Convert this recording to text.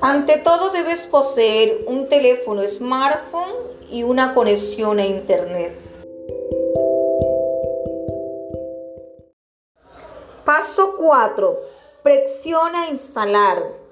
Ante todo debes poseer un teléfono smartphone y una conexión a Internet. Paso 4. Presiona instalar.